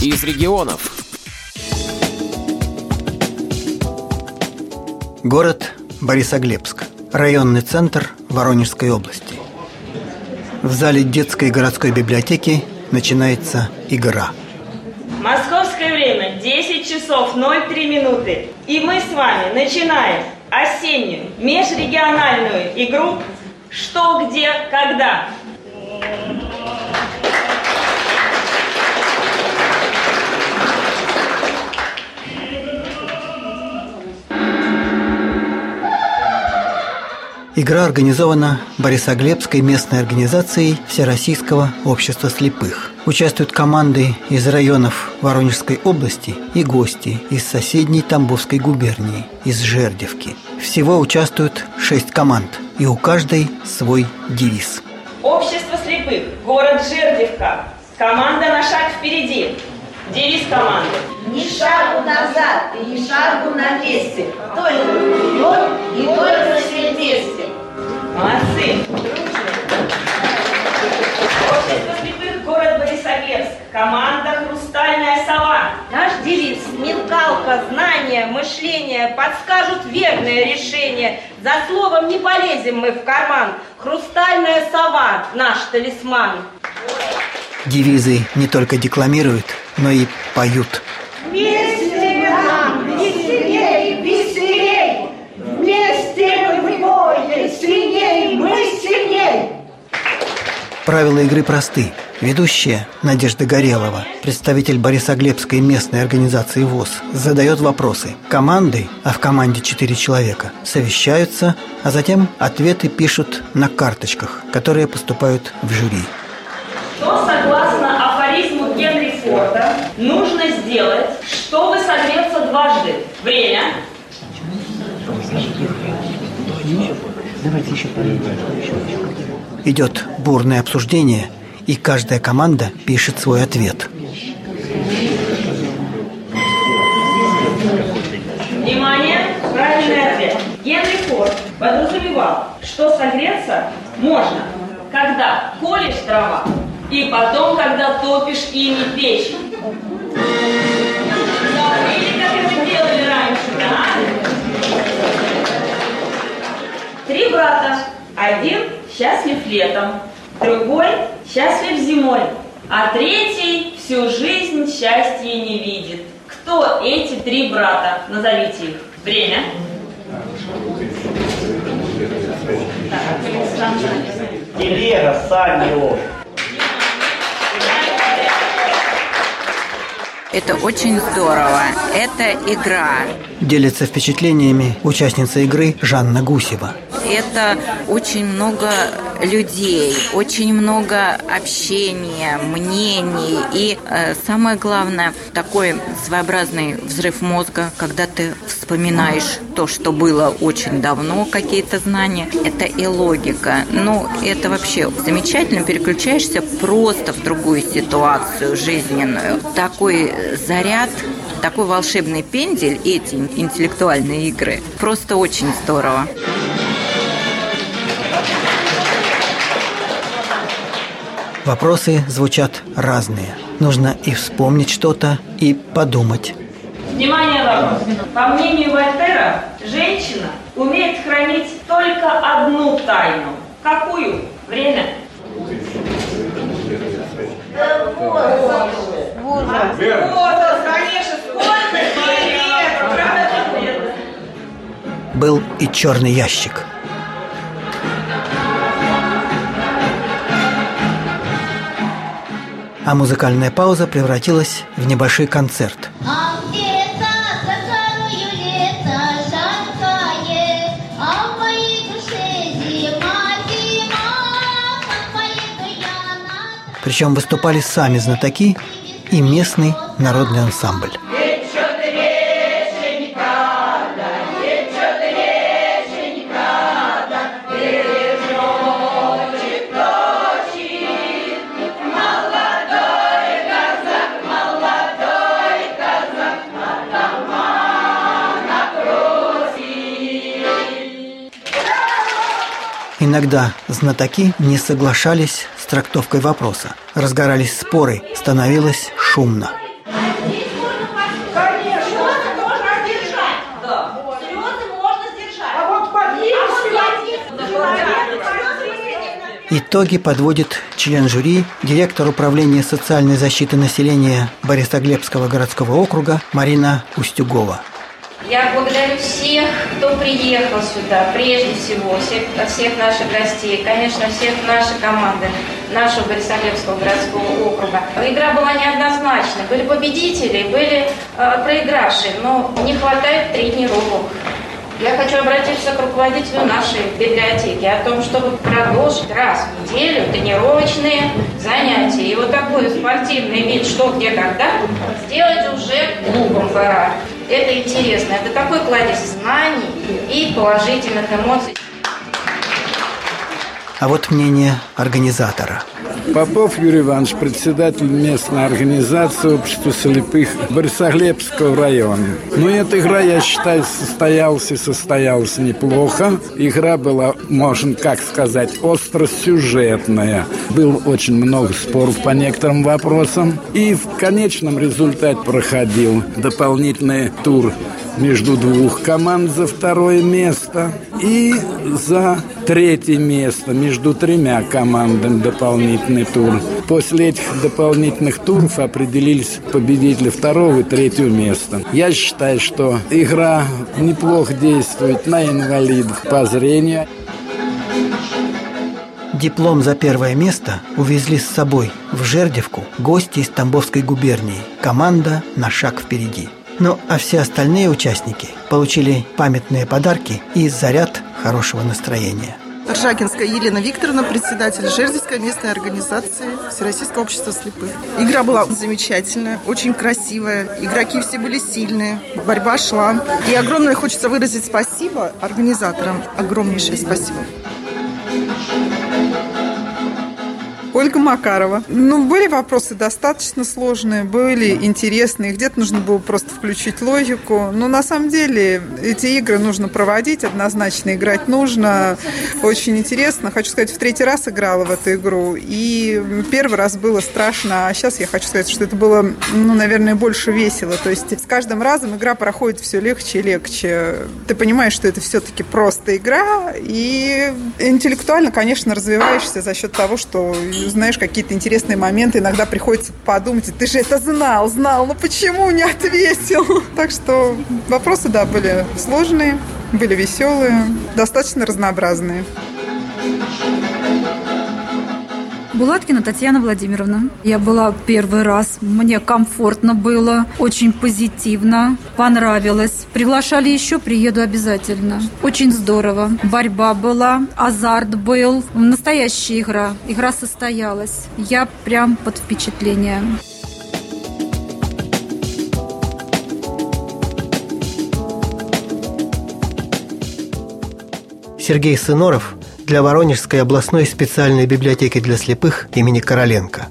из регионов. Город Борисоглебск. Районный центр Воронежской области. В зале детской городской библиотеки начинается игра. Московское время 10 часов 03 минуты. И мы с вами начинаем осеннюю межрегиональную игру «Что, где, когда». Игра организована Борисоглебской местной организацией Всероссийского общества слепых. Участвуют команды из районов Воронежской области и гости из соседней Тамбовской губернии, из Жердевки. Всего участвуют шесть команд, и у каждой свой девиз. Общество слепых, город Жердевка. Команда на шаг впереди. Девиз команды. Ни шагу назад и ни шагу на месте. Только вперед и только все вместе. Молодцы. Общество слепых, город Борисоглебск. Команда «Хрустальная сова». Наш девиз «Смекалка, знание, мышление подскажут верное решение. За словом не полезем мы в карман. Хрустальная сова – наш талисман». Девизы не только декламируют, но и поют. Вместе Правила игры просты. Ведущая Надежда Горелова, представитель Борисоглебской местной организации ВОЗ, задает вопросы. Команды, а в команде четыре человека, совещаются, а затем ответы пишут на карточках, которые поступают в жюри. Что согласно афоризму Генри Форда нужно сделать, чтобы согреться дважды? Время. Идет бурное обсуждение, и каждая команда пишет свой ответ. Внимание, правильный ответ. Генри Форд подразумевал, что согреться можно, когда колешь дрова, и потом, когда топишь ими печь. Забыли, как это делали раньше, да? Три брата. Один счастлив летом, другой счастлив зимой, а третий всю жизнь счастья не видит. Кто эти три брата? Назовите их. Время. Телега, Саню. Это очень здорово. Это игра. Делится впечатлениями участница игры Жанна Гусева. Это очень много людей, очень много общения, мнений и э, самое главное такой своеобразный взрыв мозга, когда ты вспоминаешь то, что было очень давно, какие-то знания. Это и логика. Ну, это вообще замечательно. Переключаешься просто в другую ситуацию жизненную. Такой заряд такой волшебный пендель, эти интеллектуальные игры, просто очень здорово. Вопросы звучат разные. Нужно и вспомнить что-то, и подумать. Внимание, вопрос. По мнению Вольтера, женщина умеет хранить только одну тайну. Какую? Время. Возраст, конечно, сколько лет? Был и черный ящик. А музыкальная пауза превратилась в небольшой концерт. А Причем выступали сами знатоки и местный народный ансамбль. Иногда знатоки не соглашались с трактовкой вопроса. Разгорались споры, становилось шумно. Итоги подводит член жюри, директор управления социальной защиты населения Борисоглебского городского округа Марина Устюгова. Я благодарю всех, кто приехал сюда, прежде всего, всех, всех наших гостей, конечно, всех нашей команды, нашего Борисоглебского городского округа. Игра была неоднозначна. Были победители, были э, проигравшие, но не хватает тренировок. Я хочу обратиться к руководителю нашей библиотеки о том, чтобы продолжить раз в неделю тренировочные занятия. И вот такой спортивный вид «Что, где, когда» сделать уже клубом пора. Это интересно. Это такой кладезь знаний и положительных эмоций. А вот мнение организатора. Попов Юрий Иванович, председатель местной организации общества слепых Борисоглебского района. Ну, эта игра, я считаю, состоялась и состоялась неплохо. Игра была, можно как сказать, остросюжетная. Было очень много споров по некоторым вопросам. И в конечном результате проходил дополнительный тур между двух команд за второе место и за третье место между тремя командами дополнительный тур. После этих дополнительных туров определились победители второго и третьего места. Я считаю, что игра неплохо действует на инвалидов по зрению. Диплом за первое место увезли с собой в Жердевку гости из Тамбовской губернии. Команда на шаг впереди. Ну, а все остальные участники получили памятные подарки и заряд хорошего настроения. Ржакинская Елена Викторовна, председатель Жердевской местной организации Всероссийского общества слепых. Игра была замечательная, очень красивая. Игроки все были сильные, борьба шла. И огромное хочется выразить спасибо организаторам. Огромнейшее спасибо. Ольга Макарова. Ну, были вопросы достаточно сложные, были интересные. Где-то нужно было просто включить логику. Но на самом деле эти игры нужно проводить, однозначно играть нужно. Очень интересно. Хочу сказать, в третий раз играла в эту игру. И первый раз было страшно, а сейчас я хочу сказать, что это было, ну, наверное, больше весело. То есть с каждым разом игра проходит все легче и легче. Ты понимаешь, что это все-таки просто игра, и интеллектуально, конечно, развиваешься за счет того, что знаешь какие-то интересные моменты, иногда приходится подумать, ты же это знал, знал, но почему не ответил? Так что вопросы, да, были сложные, были веселые, достаточно разнообразные. Булаткина Татьяна Владимировна. Я была первый раз. Мне комфортно было, очень позитивно, понравилось. Приглашали еще, приеду обязательно. Очень здорово. Борьба была, азарт был. Настоящая игра. Игра состоялась. Я прям под впечатлением. Сергей Сыноров для Воронежской областной специальной библиотеки для слепых имени Короленко.